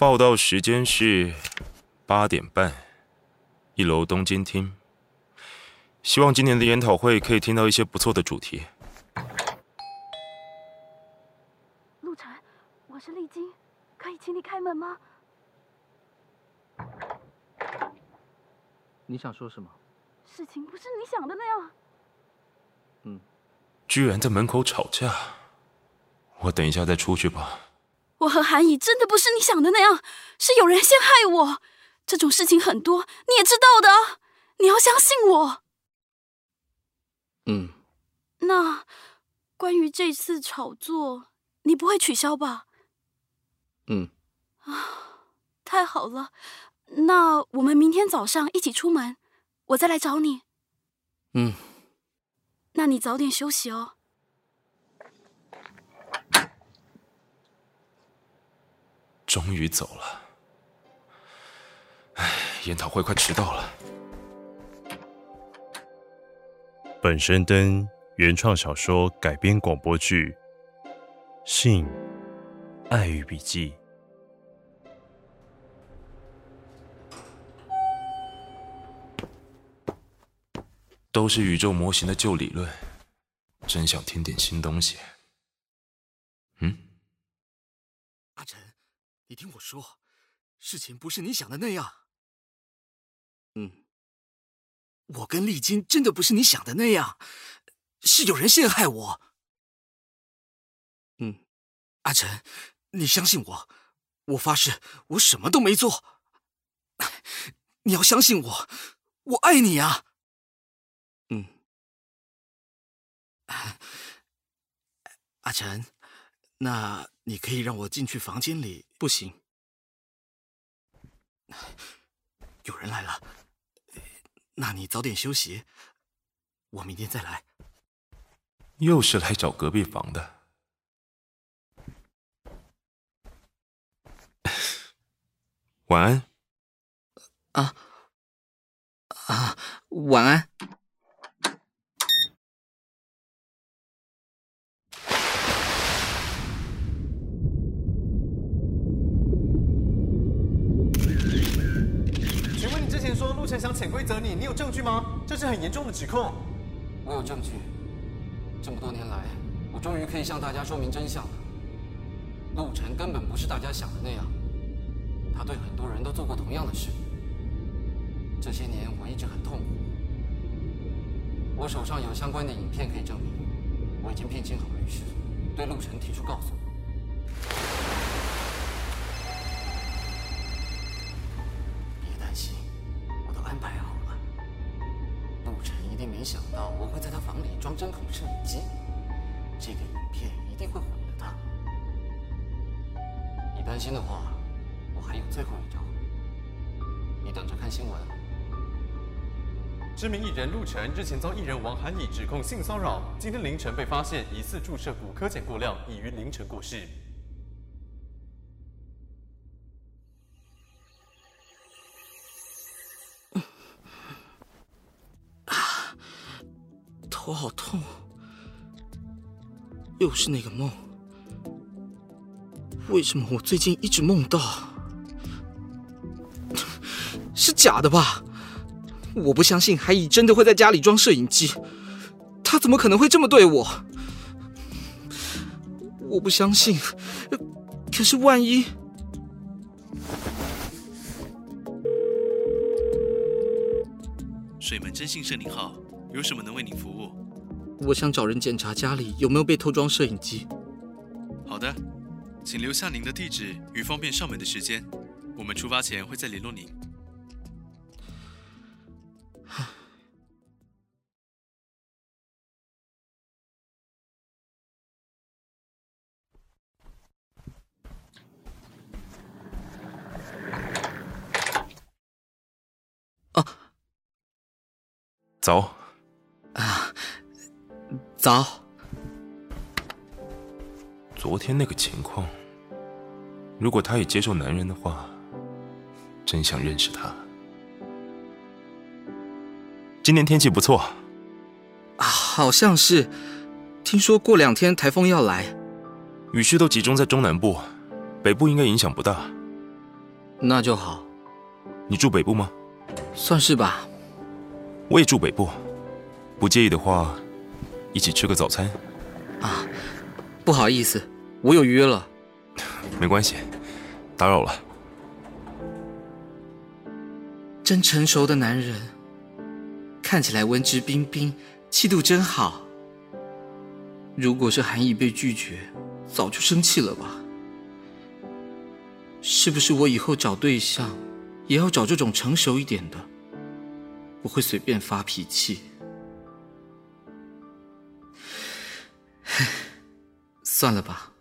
报道时间是八点半，一楼东京厅。希望今年的研讨会可以听到一些不错的主题。陆晨，我是丽晶，可以请你开门吗？你想说什么？事情不是你想的那样。嗯，居然在门口吵架，我等一下再出去吧。我和韩乙真的不是你想的那样，是有人陷害我。这种事情很多，你也知道的。你要相信我。嗯。那关于这次炒作，你不会取消吧？嗯。啊，太好了。那我们明天早上一起出门，我再来找你。嗯。那你早点休息哦。终于走了，唉，研讨会快迟到了。本身灯原创小说改编广播剧《信爱与笔记》，都是宇宙模型的旧理论，真想听点新东西。嗯，阿晨。你听我说，事情不是你想的那样。嗯，我跟丽晶真的不是你想的那样，是有人陷害我。嗯，阿晨，你相信我，我发誓，我什么都没做。你要相信我，我爱你啊。嗯，阿晨，那你可以让我进去房间里。不行，有人来了。那你早点休息，我明天再来。又是来找隔壁房的。晚安。啊啊，晚安。之前说陆晨想潜规则你，你有证据吗？这是很严重的指控。我有证据。这么多年来，我终于可以向大家说明真相了。陆晨根本不是大家想的那样，他对很多人都做过同样的事。这些年我一直很痛苦。我手上有相关的影片可以证明。我已经聘请好律师，对陆晨提出告诉。心的话，我还有最后一招，你等着看新闻。知名艺人陆晨日前遭艺人王涵义指控性骚扰，今天凌晨被发现疑似注射骨科碱过量，已于凌晨过世。头好痛，又是那个梦。为什么我最近一直梦到？是假的吧？我不相信海乙真的会在家里装摄影机，他怎么可能会这么对我？我不相信。可是万一……水门真信社，您好，有什么能为您服务？我想找人检查家里有没有被偷装摄影机。好的，请留下您的地址与方便上门的时间，我们出发前会再联络您。啊，走。啊。早。昨天那个情况，如果他也接受男人的话，真想认识他。今天天气不错，好像是。听说过两天台风要来，雨势都集中在中南部，北部应该影响不大。那就好，你住北部吗？算是吧。我也住北部，不介意的话，一起吃个早餐。啊，不好意思，我有约了。没关系，打扰了。真成熟的男人，看起来文质彬彬，气度真好。如果是韩毅被拒绝，早就生气了吧？是不是我以后找对象，也要找这种成熟一点的，不会随便发脾气？算了吧。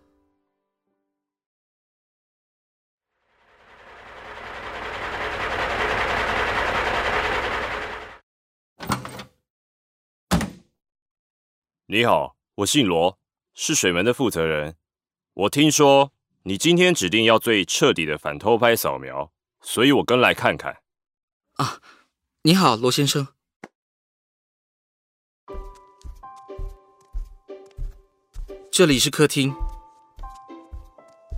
你好，我姓罗，是水门的负责人。我听说你今天指定要最彻底的反偷拍扫描，所以我跟来看看。啊，你好，罗先生。这里是客厅，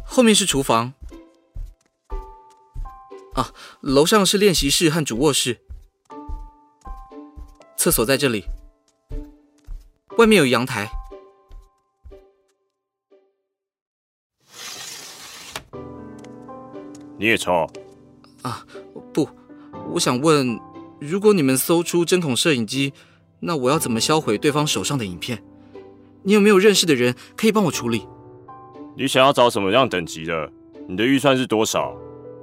后面是厨房。啊，楼上是练习室和主卧室，厕所在这里。外面有阳台。你也抽？啊，不，我想问，如果你们搜出针孔摄影机，那我要怎么销毁对方手上的影片？你有没有认识的人可以帮我处理？你想要找什么样等级的？你的预算是多少？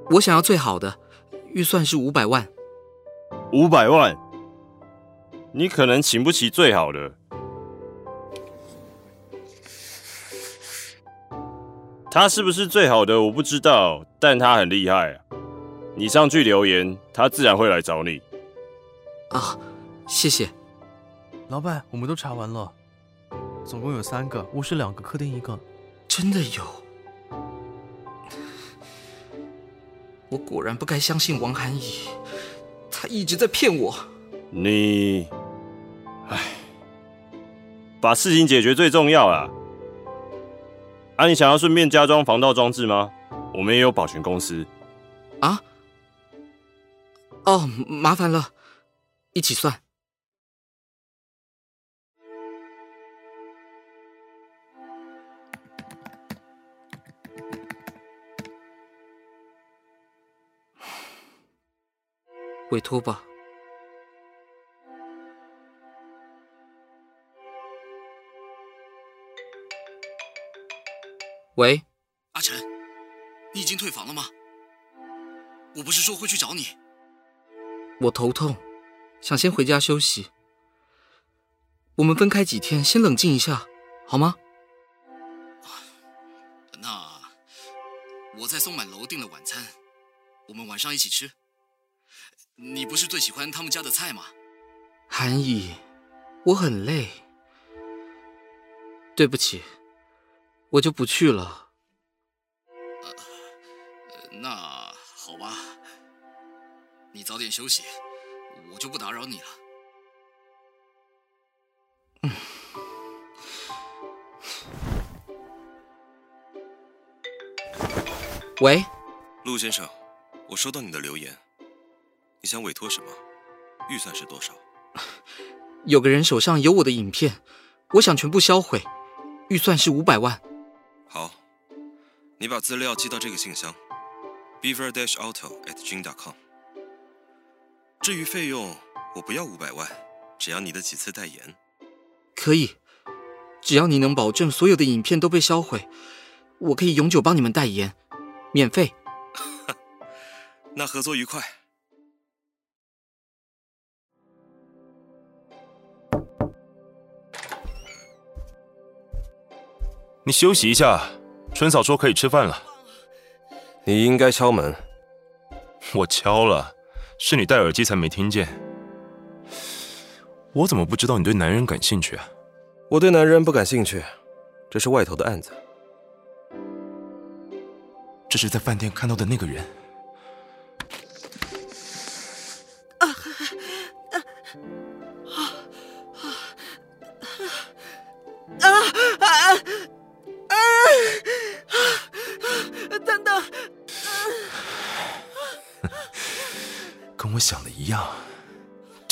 我想要最好的，预算是五百万。五百万？你可能请不起最好的。他是不是最好的我不知道，但他很厉害啊！你上去留言，他自然会来找你。啊，谢谢。老板，我们都查完了，总共有三个，卧室两个，客厅一个。真的有？我果然不该相信王涵怡，他一直在骗我。你，唉，把事情解决最重要啊！啊，你想要顺便加装防盗装置吗？我们也有保全公司。啊？哦，麻烦了，一起算。委托吧。喂，阿晨，你已经退房了吗？我不是说会去找你。我头痛，想先回家休息。我们分开几天，先冷静一下，好吗？那我在松满楼订了晚餐，我们晚上一起吃。你不是最喜欢他们家的菜吗？韩怡，我很累，对不起。我就不去了。那好吧，你早点休息，我就不打扰你了。嗯。喂，陆先生，我收到你的留言，你想委托什么？预算是多少？有个人手上有我的影片，我想全部销毁，预算是五百万。好，你把资料寄到这个信箱，beaver-auto@jing.com。至于费用，我不要五百万，只要你的几次代言。可以，只要你能保证所有的影片都被销毁，我可以永久帮你们代言，免费。那合作愉快。你休息一下，春嫂说可以吃饭了。你应该敲门。我敲了，是你戴耳机才没听见。我怎么不知道你对男人感兴趣啊？我对男人不感兴趣，这是外头的案子。这是在饭店看到的那个人。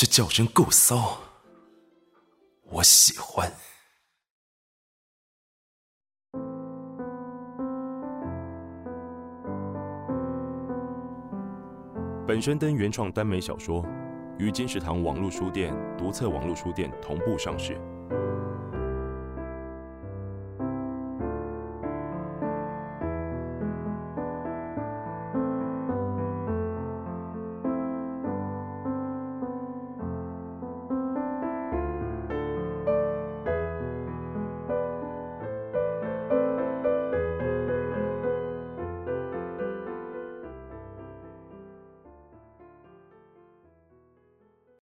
这叫声够骚，我喜欢。本宣登原创耽美小说于金石堂网络书店、独册网络书店同步上市。